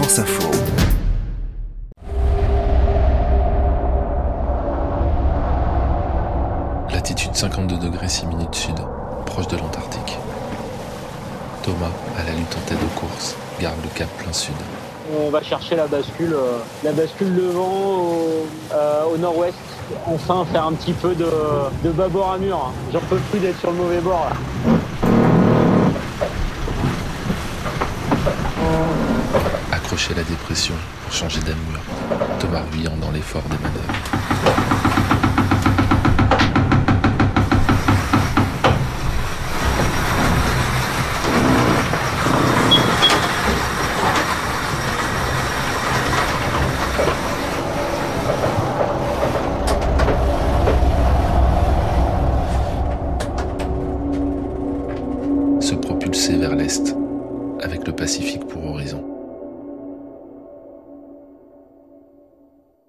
Info. Latitude 52 degrés 6 minutes sud, proche de l'Antarctique. Thomas, à la lutte en tête de course, garde le cap plein sud. On va chercher la bascule, euh, la bascule devant au, euh, au nord-ouest. Enfin, faire un petit peu de, de bâbord à mur. J'en peux plus d'être sur le mauvais bord. Là. La dépression pour changer d'allure. Thomas ruyant dans l'effort des manœuvres. se propulser vers l'est, avec le Pacifique pour horizon.